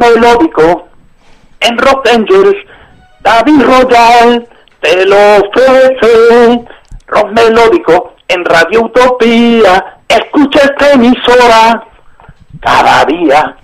melódico en Rock Angels, David Royal te lo ofrece. Rock melódico en Radio Utopía, escucha esta emisora cada día.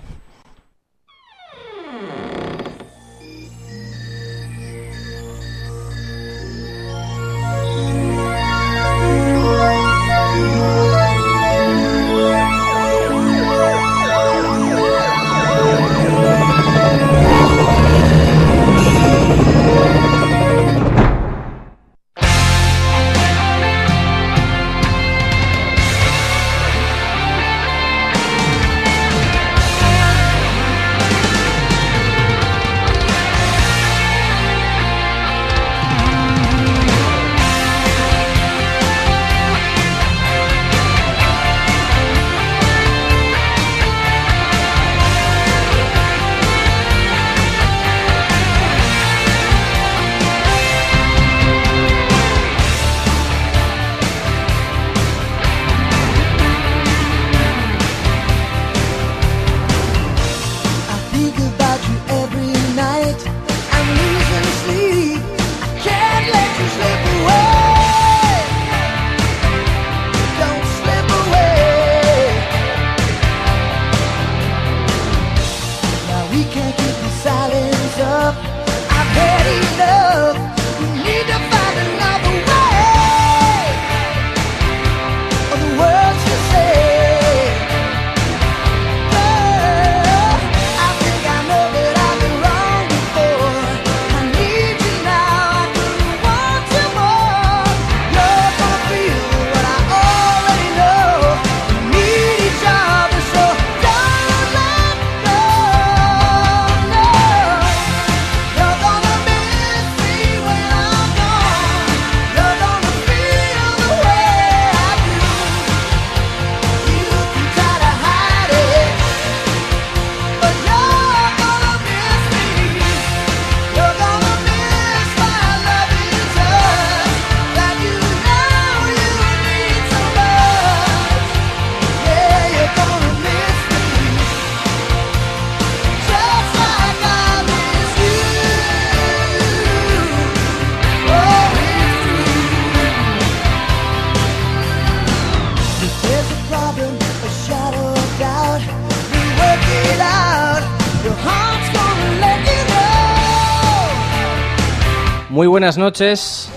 Buenas noches.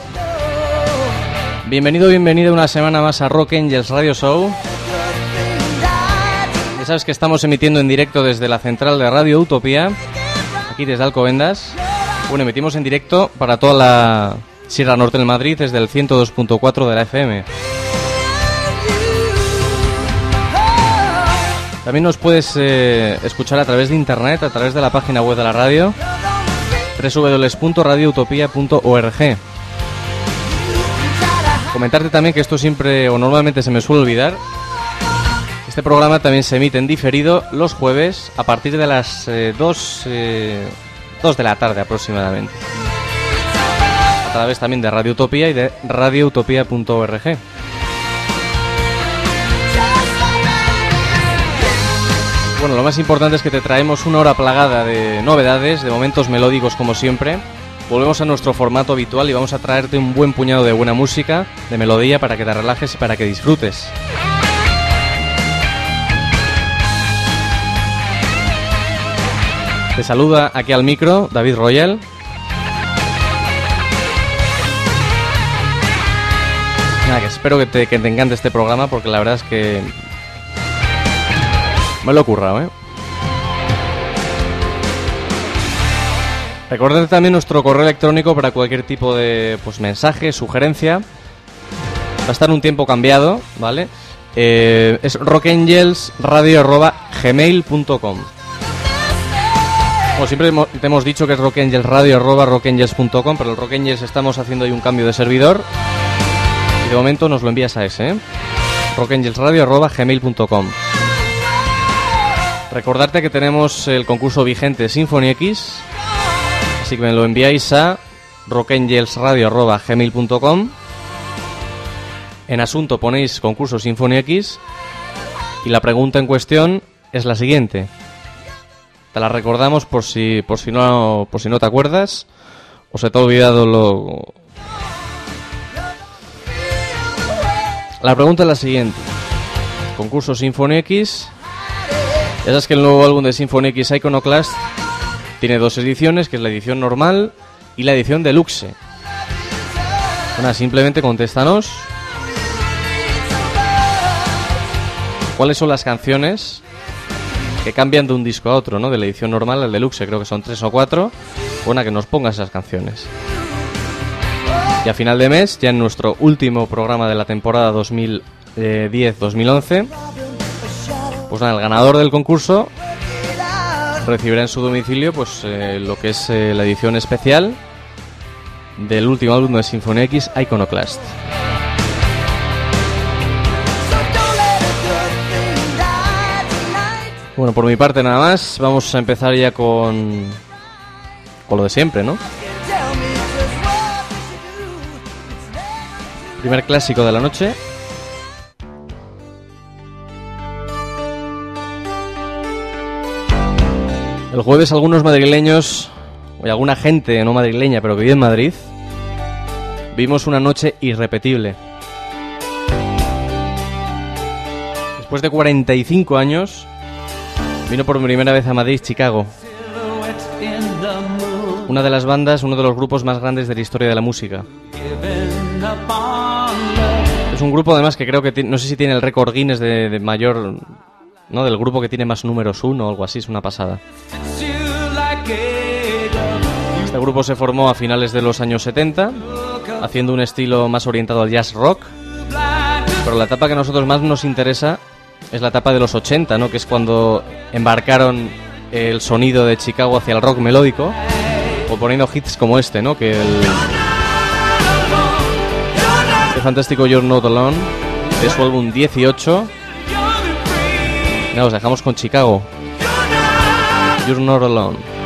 Bienvenido, bienvenido una semana más a Rock Angels Radio Show. Ya sabes que estamos emitiendo en directo desde la central de Radio Utopía, aquí desde Alcobendas. Bueno, emitimos en directo para toda la Sierra Norte del Madrid desde el 102.4 de la FM. También nos puedes eh, escuchar a través de internet, a través de la página web de la radio, www.radioutopia.org. Comentarte también que esto siempre o normalmente se me suele olvidar. Este programa también se emite en diferido los jueves a partir de las 2 de la tarde aproximadamente. A través también de Radio Utopía y de radioutopia.org. Bueno, lo más importante es que te traemos una hora plagada de novedades, de momentos melódicos como siempre. Volvemos a nuestro formato habitual y vamos a traerte un buen puñado de buena música, de melodía para que te relajes y para que disfrutes. Te saluda aquí al micro David Royal. Nada, que espero que te, que te encante este programa porque la verdad es que me lo he currado, ¿eh? Recordad también nuestro correo electrónico para cualquier tipo de pues, mensaje, sugerencia. a estar un tiempo cambiado, ¿vale? Eh, es rockangelsradio.gmail.com Como siempre te hemos dicho que es rockangelsradio.rockangels.com, pero el Rock Angels estamos haciendo ahí un cambio de servidor. Y de momento nos lo envías a ese, ¿eh? rockangelsradio.gmail.com Recordarte que tenemos el concurso vigente Symphony X, así que me lo enviáis a rockangelsradio.gmail.com En asunto ponéis concurso Symphony X y la pregunta en cuestión es la siguiente. Te la recordamos por si por si no por si no te acuerdas o se te ha olvidado lo La pregunta es la siguiente. Concurso Symphony X. Ya sabes que el nuevo álbum de Symphony X Iconoclast tiene dos ediciones, que es la edición normal y la edición deluxe. Bueno, simplemente contéstanos cuáles son las canciones que cambian de un disco a otro, ¿no? De la edición normal al deluxe, creo que son tres o cuatro. Buena que nos pongas esas canciones. Y a final de mes, ya en nuestro último programa de la temporada 2010-2011, pues nada, el ganador del concurso recibirá en su domicilio pues eh, lo que es eh, la edición especial del último álbum de Symphony X, Iconoclast. Bueno, por mi parte nada más, vamos a empezar ya con con lo de siempre, ¿no? Primer clásico de la noche. El jueves algunos madrileños, o alguna gente no madrileña, pero que vive en Madrid, vimos una noche irrepetible. Después de 45 años, vino por primera vez a Madrid Chicago. Una de las bandas, uno de los grupos más grandes de la historia de la música. Es un grupo además que creo que no sé si tiene el récord Guinness de, de mayor, ¿no? Del grupo que tiene más números uno o algo así, es una pasada. Este grupo se formó a finales de los años 70, haciendo un estilo más orientado al jazz rock, pero la etapa que a nosotros más nos interesa es la etapa de los 80, ¿no? Que es cuando embarcaron el sonido de Chicago hacia el rock melódico, o poniendo hits como este, ¿no? Que el, fantástico You're Not Alone, de su álbum 18. Nada, os dejamos con Chicago. You're Not Alone.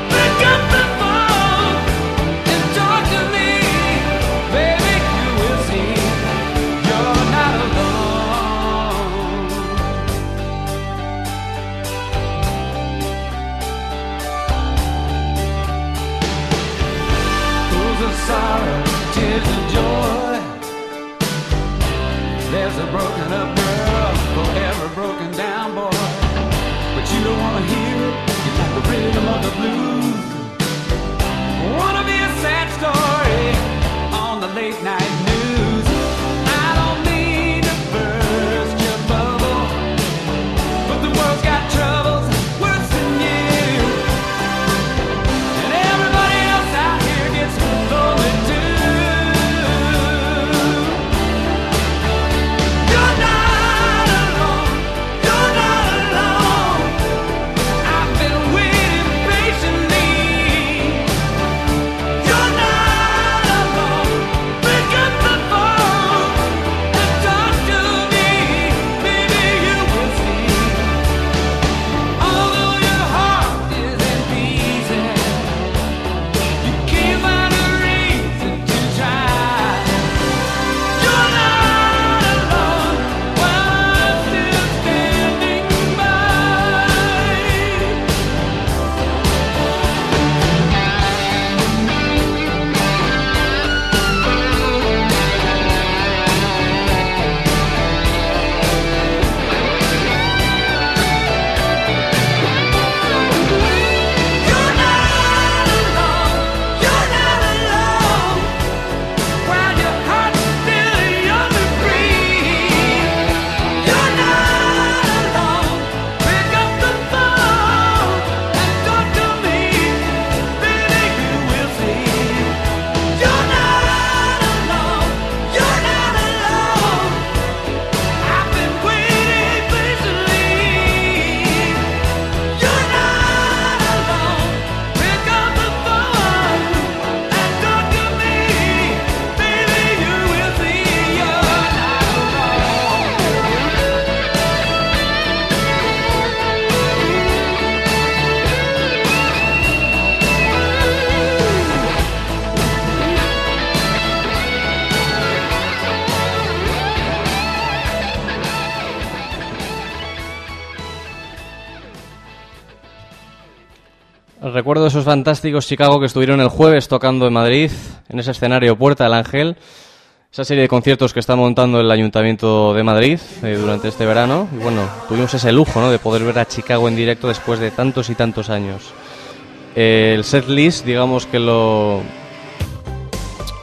Esos fantásticos Chicago que estuvieron el jueves tocando en Madrid, en ese escenario Puerta del Ángel. Esa serie de conciertos que está montando el Ayuntamiento de Madrid eh, durante este verano. Y bueno, tuvimos ese lujo ¿no? de poder ver a Chicago en directo después de tantos y tantos años. Eh, el set list, digamos que lo,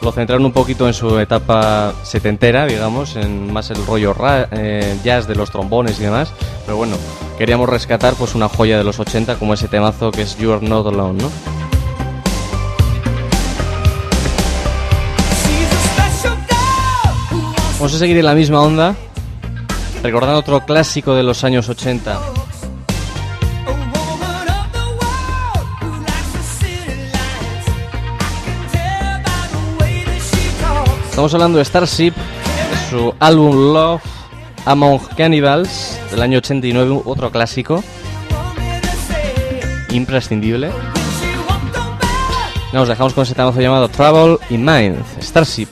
lo centraron un poquito en su etapa setentera, digamos, en más el rollo eh, jazz de los trombones y demás. Pero bueno, queríamos rescatar pues una joya de los 80 como ese temazo que es You're Not Alone, ¿no? Vamos a seguir en la misma onda, recordando otro clásico de los años 80. Estamos hablando de Starship, de su álbum Love Among Cannibals del año 89, otro clásico imprescindible. Nos dejamos con ese temazo llamado Travel in Mind, Starship.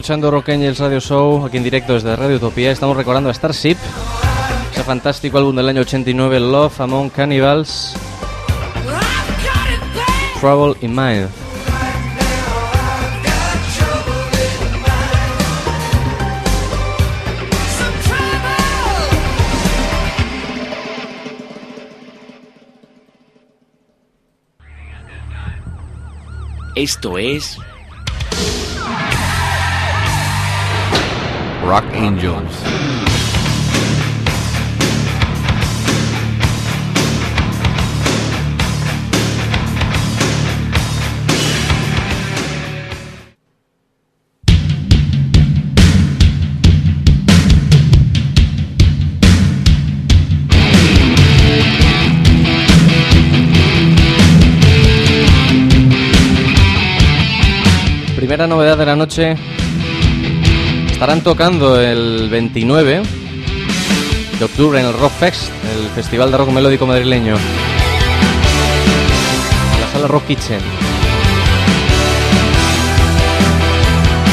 Escuchando Rock Angels Radio Show aquí en directo desde Radio Utopía. Estamos recordando a Starship, ese fantástico álbum del año 89, Love Among Cannibals. Trouble in Mind. Esto es Rock Angels. primera novedad de la noche Estarán tocando el 29 de octubre en el Rock Fest, el Festival de Rock Melódico Madrileño. En la sala Rock Kitchen.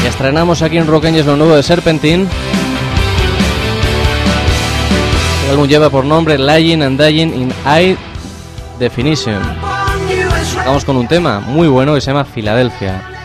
Y estrenamos aquí en Roqueñes lo nuevo de Serpentine. El álbum lleva por nombre Lying and Dying in High Definition. Vamos con un tema muy bueno que se llama Filadelfia.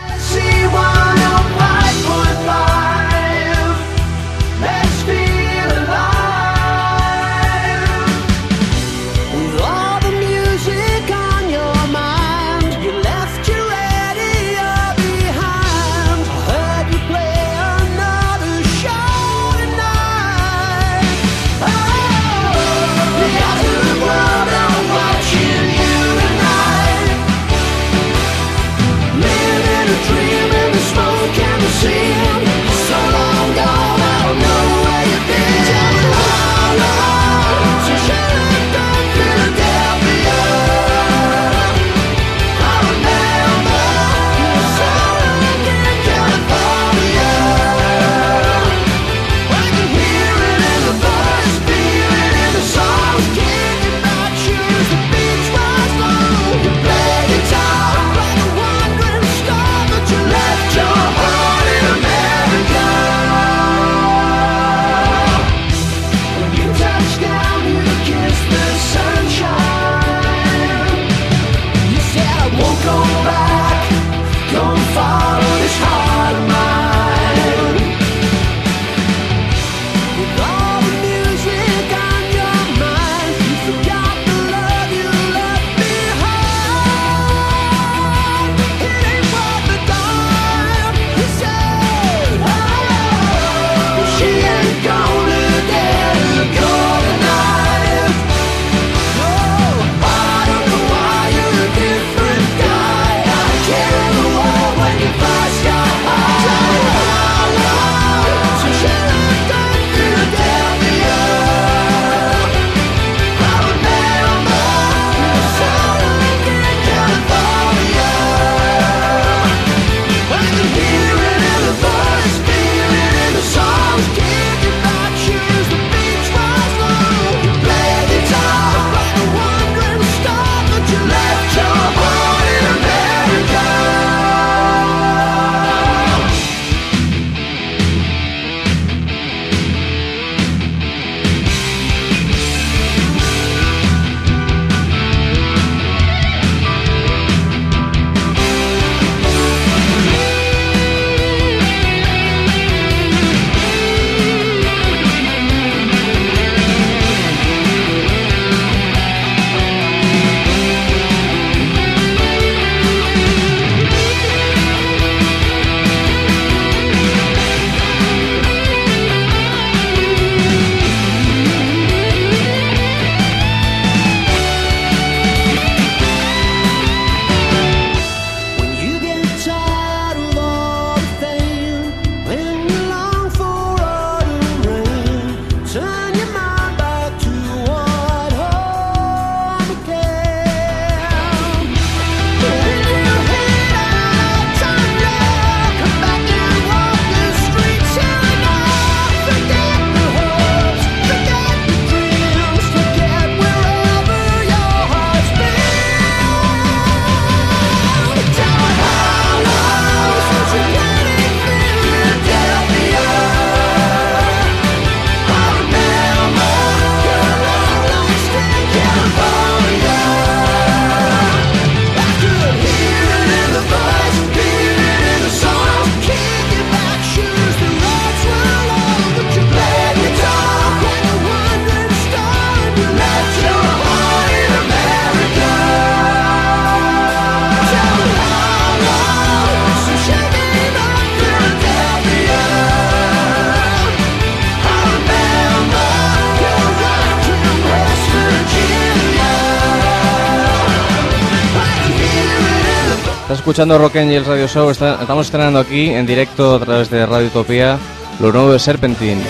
escuchando Rock Angels Radio Show. Estamos estrenando aquí en directo a través de Radio Utopía lo nuevo de Serpentine.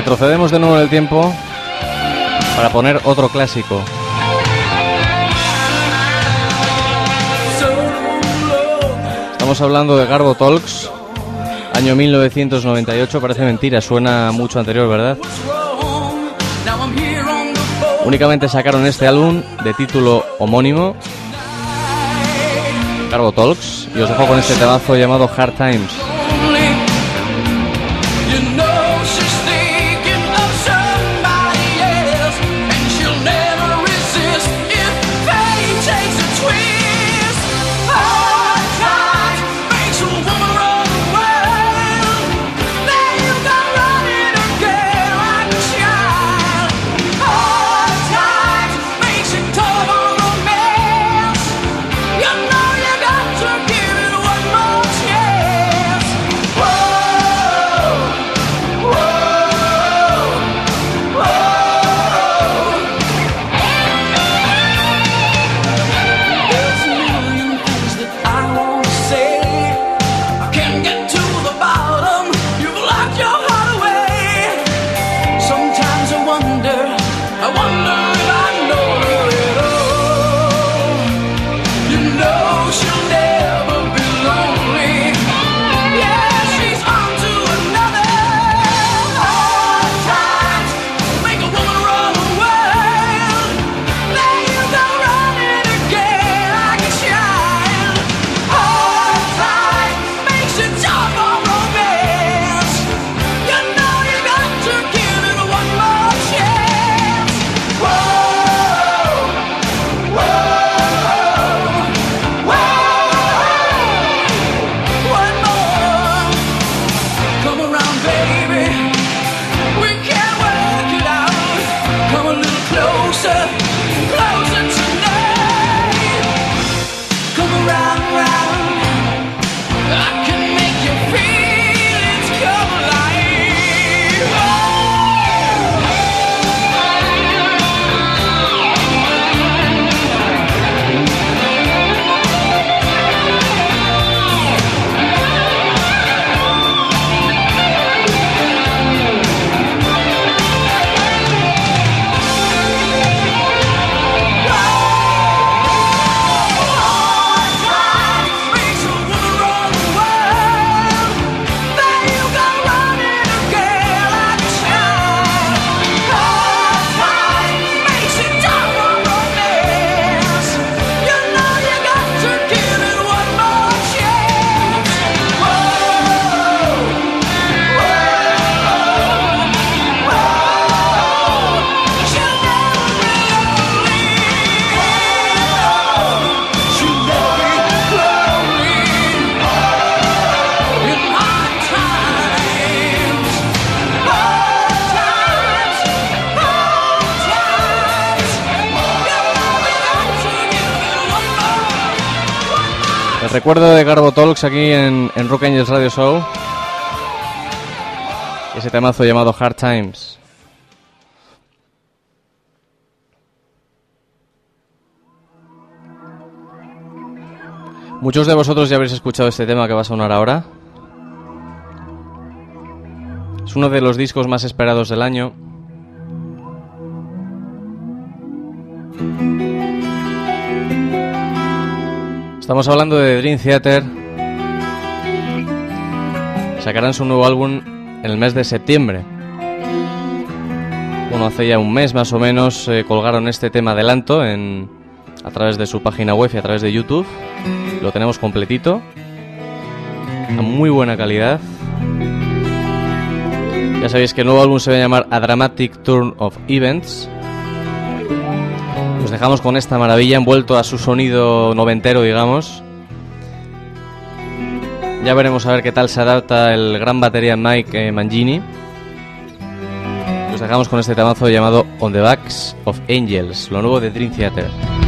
Retrocedemos de nuevo en el tiempo para poner otro clásico. Estamos hablando de Garbo Talks, año 1998, parece mentira, suena mucho anterior, ¿verdad? Únicamente sacaron este álbum de título homónimo, Garbo Talks, y os dejo con este temazo llamado Hard Times. Aquí en, en Rock Angels Radio Show. Ese temazo llamado Hard Times. Muchos de vosotros ya habréis escuchado este tema que va a sonar ahora. Es uno de los discos más esperados del año. Estamos hablando de Dream Theater. Sacarán su nuevo álbum en el mes de septiembre. Bueno, hace ya un mes más o menos eh, colgaron este tema adelanto en, a través de su página web y a través de YouTube. Lo tenemos completito. A muy buena calidad. Ya sabéis que el nuevo álbum se va a llamar A Dramatic Turn of Events. Os dejamos con esta maravilla envuelto a su sonido noventero, digamos. Ya veremos a ver qué tal se adapta el gran batería Mike eh, Mangini. Os dejamos con este temazo llamado On the Backs of Angels, lo nuevo de Dream Theater.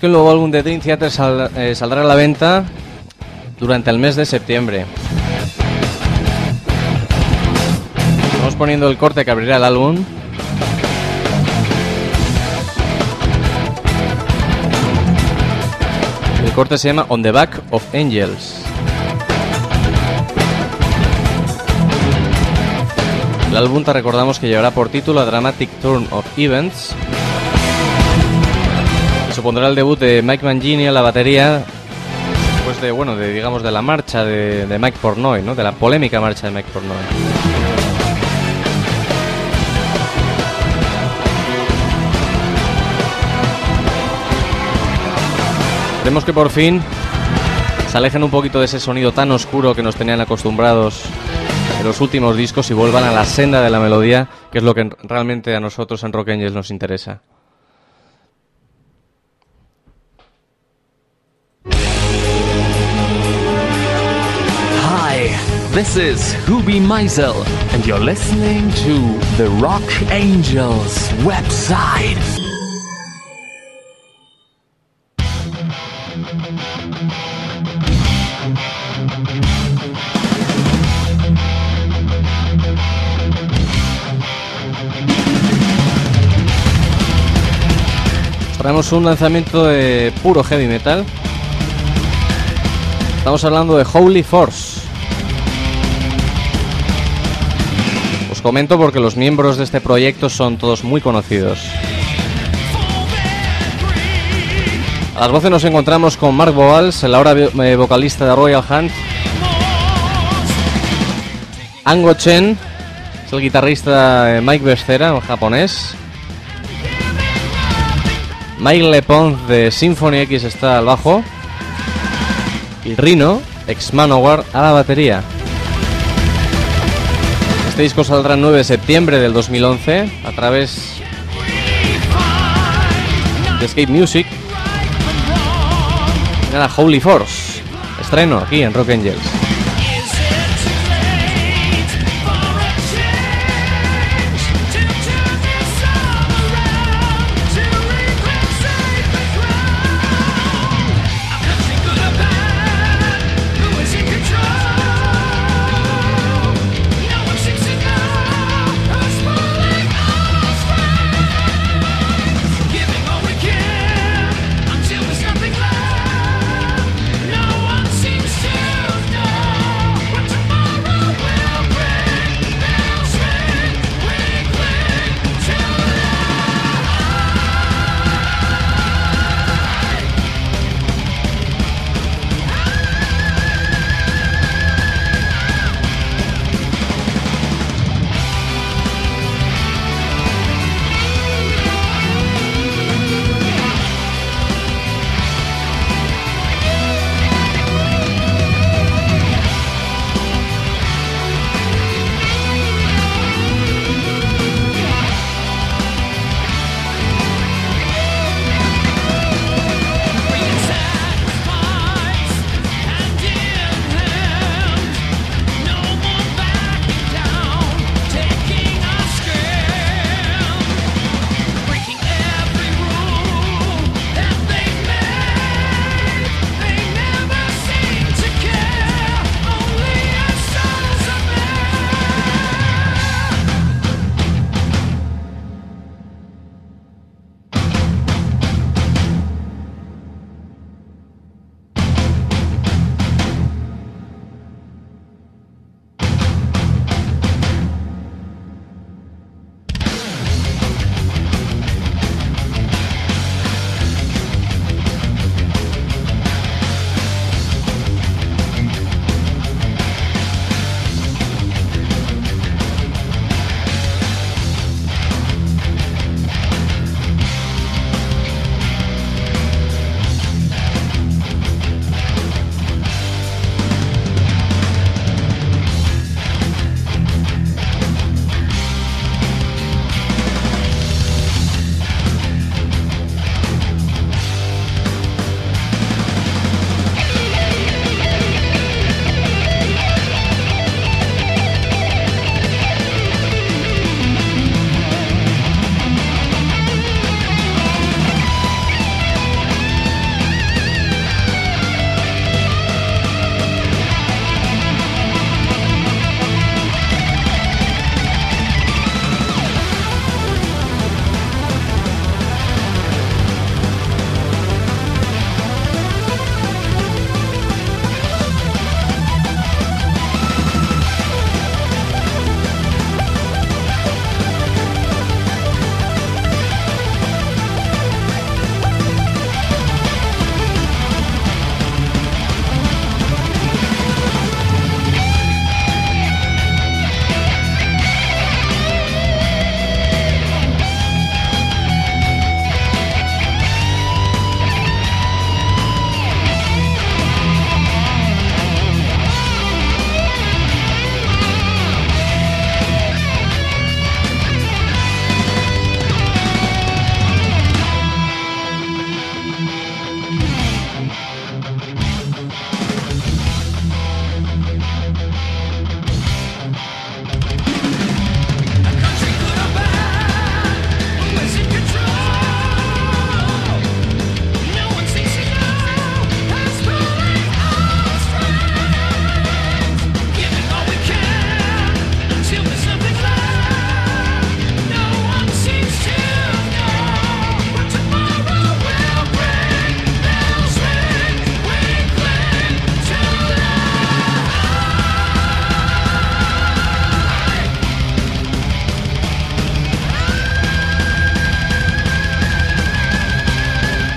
Que el nuevo álbum de Dream Theater eh, saldrá a la venta durante el mes de septiembre. Estamos poniendo el corte que abrirá el álbum. El corte se llama On the Back of Angels. El álbum te recordamos que llevará por título A Dramatic Turn of Events. Supondrá el debut de Mike Mangini a la batería. Después de, bueno, de, digamos, de la marcha de, Mike Pornoy, ¿no? De la polémica marcha de Mike Pornoy. Esperemos que por fin se alejen un poquito de ese sonido tan oscuro que nos tenían acostumbrados en los últimos discos y vuelvan a la senda de la melodía, que es lo que realmente a nosotros en Rock nos interesa. This is Hubi Meisel, and you're listening to the Rock Angels website. Traemos un lanzamiento de puro heavy metal. Estamos hablando de Holy Force. Comento porque los miembros de este proyecto son todos muy conocidos. A las voces nos encontramos con Mark Boals, el ahora eh, vocalista de Royal Hunt. Ango Chen, es el guitarrista Mike Becerra, un japonés. Mike Lepont de Symphony X está al bajo. Y Rino, ex Manowar, a la batería. Este disco saldrá el 9 de septiembre del 2011 a través de Escape Music. Nada, Holy Force. Estreno aquí en Rock Angels.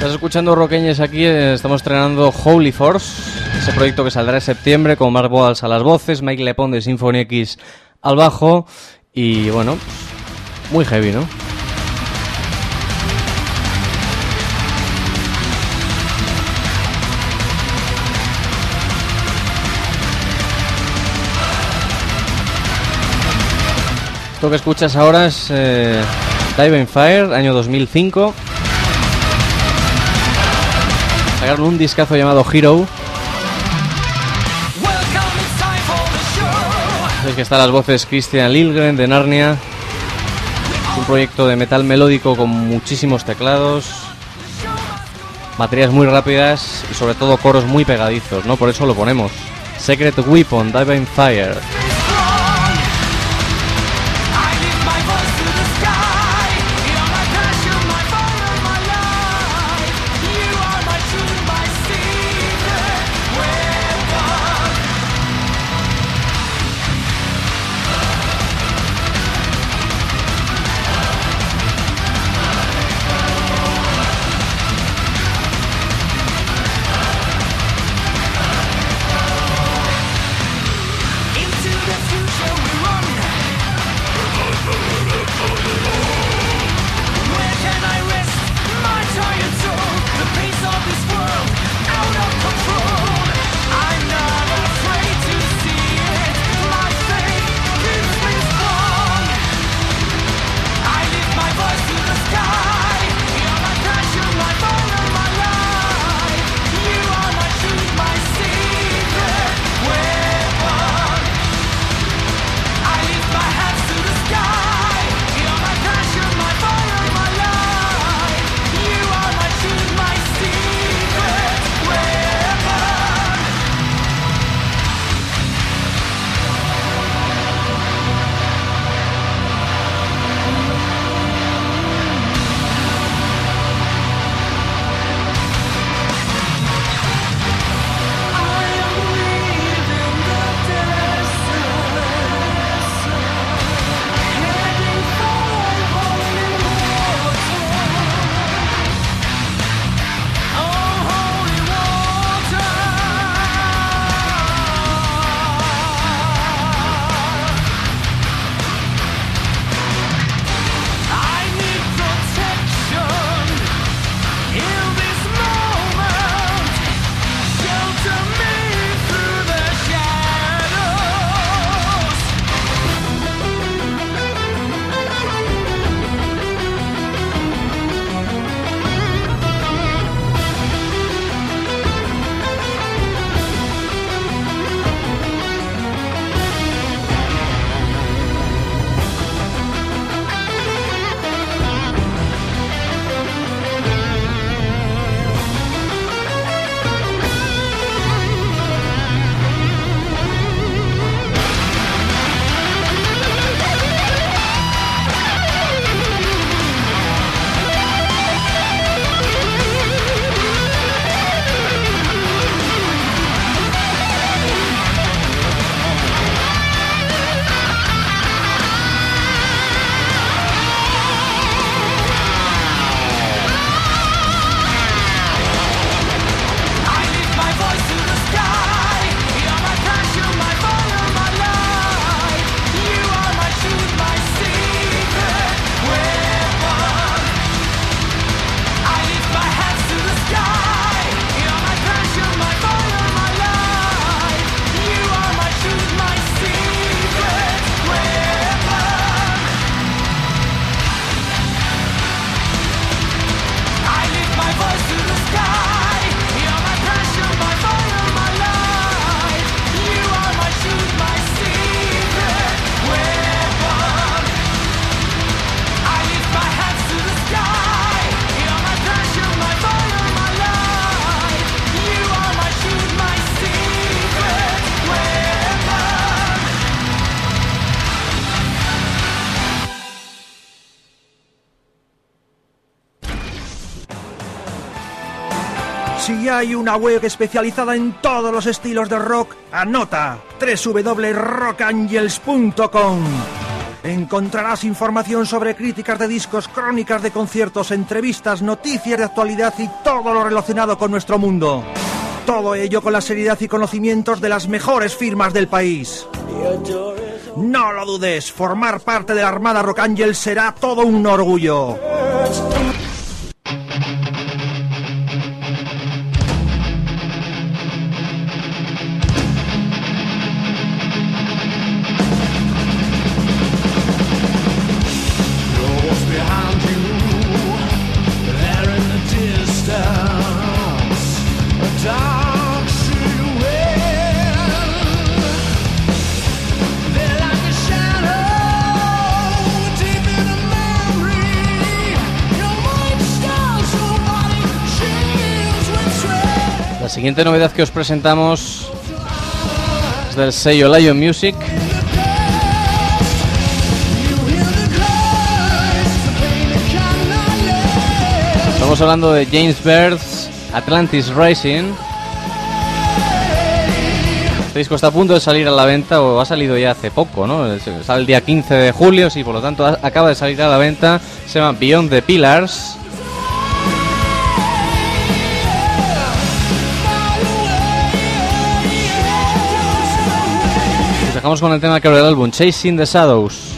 Estás escuchando Roqueñes aquí, eh, estamos estrenando Holy Force, ese proyecto que saldrá en septiembre con Mark Boals a las voces, Mike Lepon de Symphony X al bajo y bueno, muy heavy, ¿no? Esto que escuchas ahora es eh, Fire, año 2005. Sacaron un discazo llamado Hero. Es que están las voces Christian Lilgren de Narnia. Es un proyecto de metal melódico con muchísimos teclados, baterías muy rápidas y sobre todo coros muy pegadizos, ¿no? Por eso lo ponemos. Secret Weapon, Divine Fire. hay una web especializada en todos los estilos de rock, anota www.rockangels.com. Encontrarás información sobre críticas de discos, crónicas de conciertos, entrevistas, noticias de actualidad y todo lo relacionado con nuestro mundo. Todo ello con la seriedad y conocimientos de las mejores firmas del país. No lo dudes, formar parte de la Armada Rock Angel será todo un orgullo. Siguiente novedad que os presentamos es del sello Lion Music. Estamos hablando de James Bird's Atlantis Rising. Este disco está a punto de salir a la venta o ha salido ya hace poco, ¿no? Sale el día 15 de julio, sí, por lo tanto acaba de salir a la venta. Se llama Beyond the Pillars. Dejamos con el tema que abre el álbum, Chasing the Shadows.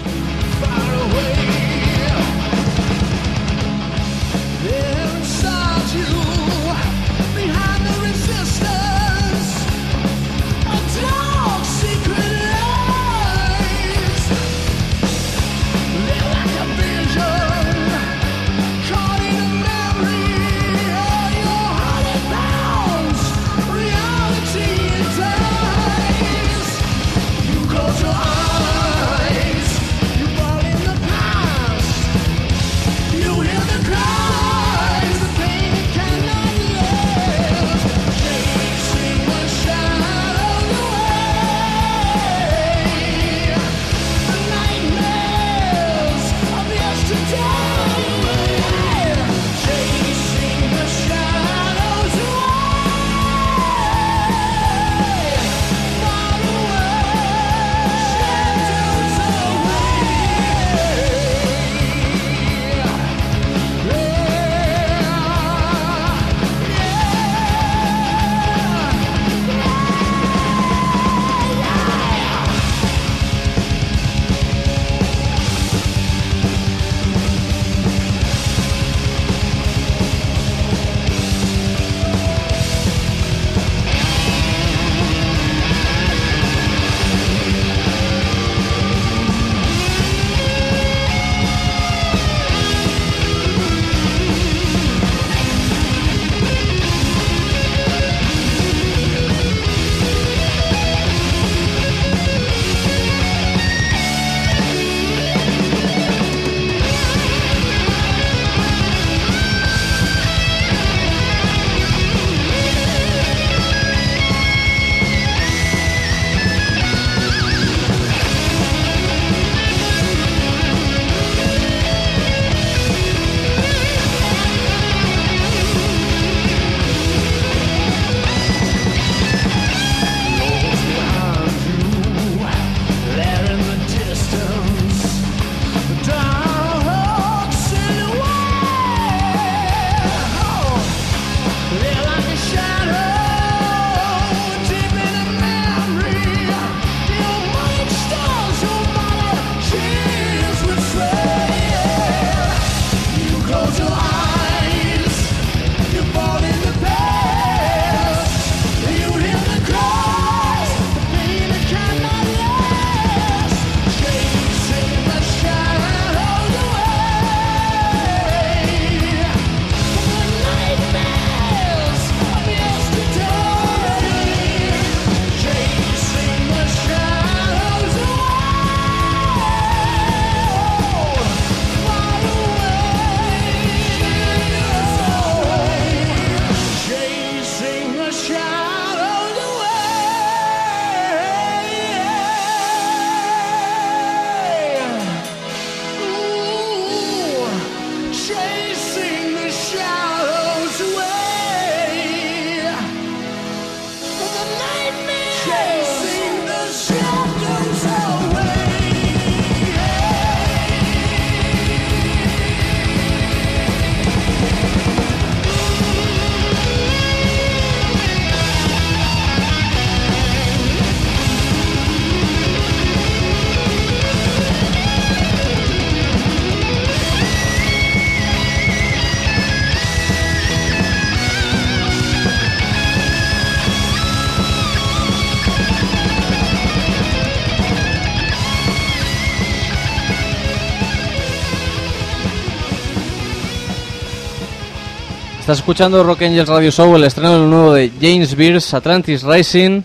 Estás escuchando Rock Angels Radio Show, el estreno del nuevo de James Beers, Atlantis Rising.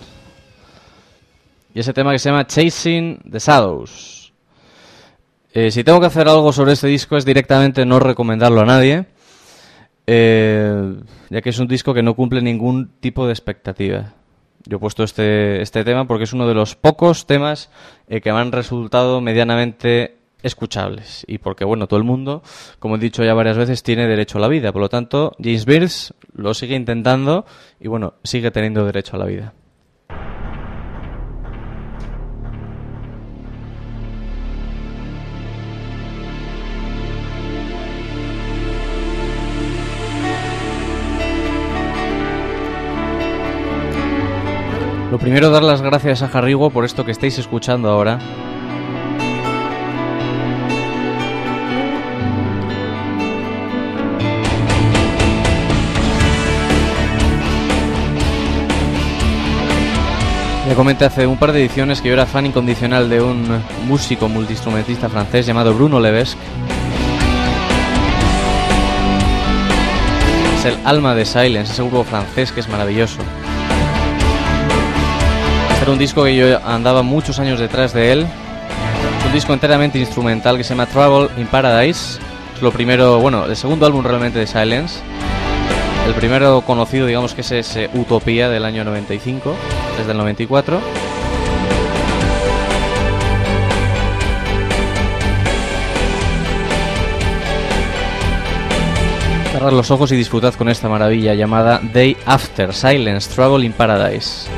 Y ese tema que se llama Chasing the Shadows. Eh, si tengo que hacer algo sobre este disco es directamente no recomendarlo a nadie. eh, ya que es un disco que no cumple ningún tipo de expectativa. Yo he puesto este, este tema porque es uno de los pocos temas eh, que me han resultado medianamente escuchables. Y porque, bueno, todo el mundo, como he dicho ya varias veces, tiene derecho a la vida. Por lo tanto, James Beers lo sigue intentando y, bueno, sigue teniendo derecho a la vida. Lo primero, dar las gracias a Jarrigo por esto que estáis escuchando ahora. Le comenté hace un par de ediciones que yo era fan incondicional de un músico multiinstrumentista francés llamado Bruno Levesque. Es el alma de Silence, ese grupo francés que es maravilloso. Este Era un disco que yo andaba muchos años detrás de él. Es un disco enteramente instrumental que se llama Travel in Paradise. Es lo primero, bueno, el segundo álbum realmente de Silence. El primero conocido, digamos que es ese Utopía del año 95, desde el 94. Cerrad los ojos y disfrutad con esta maravilla llamada Day After Silence Travel in Paradise.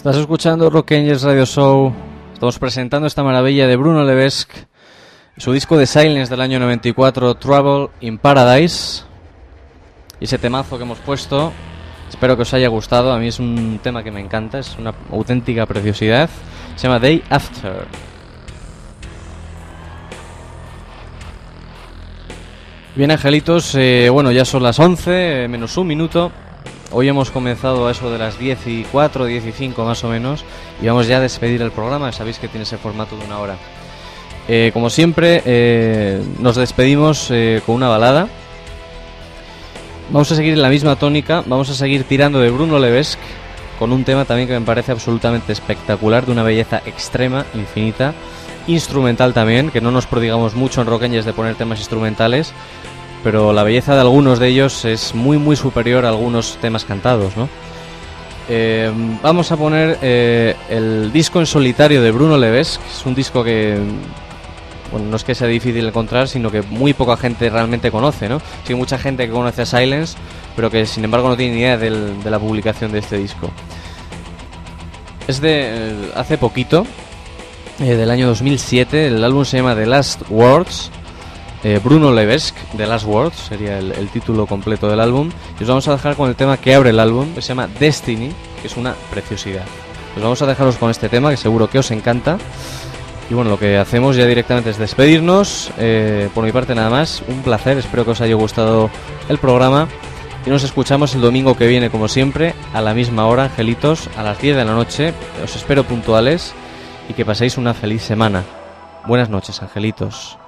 Estás escuchando Rock Angels Radio Show. Estamos presentando esta maravilla de Bruno Levesque, su disco de Silence del año 94, Trouble in Paradise. Y ese temazo que hemos puesto, espero que os haya gustado. A mí es un tema que me encanta, es una auténtica preciosidad. Se llama Day After. Bien, angelitos, eh, bueno, ya son las 11, eh, menos un minuto. Hoy hemos comenzado a eso de las 10 y 4, 10 y 5 más o menos, y vamos ya a despedir el programa, sabéis que tiene ese formato de una hora. Eh, como siempre, eh, nos despedimos eh, con una balada. Vamos a seguir en la misma tónica, vamos a seguir tirando de Bruno Levesque, con un tema también que me parece absolutamente espectacular, de una belleza extrema, infinita, instrumental también, que no nos prodigamos mucho en Angels de poner temas instrumentales, pero la belleza de algunos de ellos es muy muy superior a algunos temas cantados, ¿no? Eh, vamos a poner eh, el disco en solitario de Bruno Levesque, es un disco que bueno, no es que sea difícil encontrar, sino que muy poca gente realmente conoce, ¿no? Sí, mucha gente que conoce a Silence, pero que sin embargo no tiene ni idea de la publicación de este disco. Es de eh, hace poquito, del año 2007, el álbum se llama The Last Words, eh, Bruno Levesque, The Last Words, sería el, título completo del álbum. Y os vamos a dejar con el tema que abre el álbum, que se llama Destiny, que es una preciosidad. Pues vamos a dejaros con este tema, que seguro que os encanta. Y bueno, lo que hacemos ya directamente es despedirnos. Eh, por mi parte nada más, un placer, espero que os haya gustado el programa. Y nos escuchamos el domingo que viene, como siempre, a la misma hora, angelitos, a las 10 de la noche. Os espero puntuales y que paséis una feliz semana. Buenas noches, angelitos.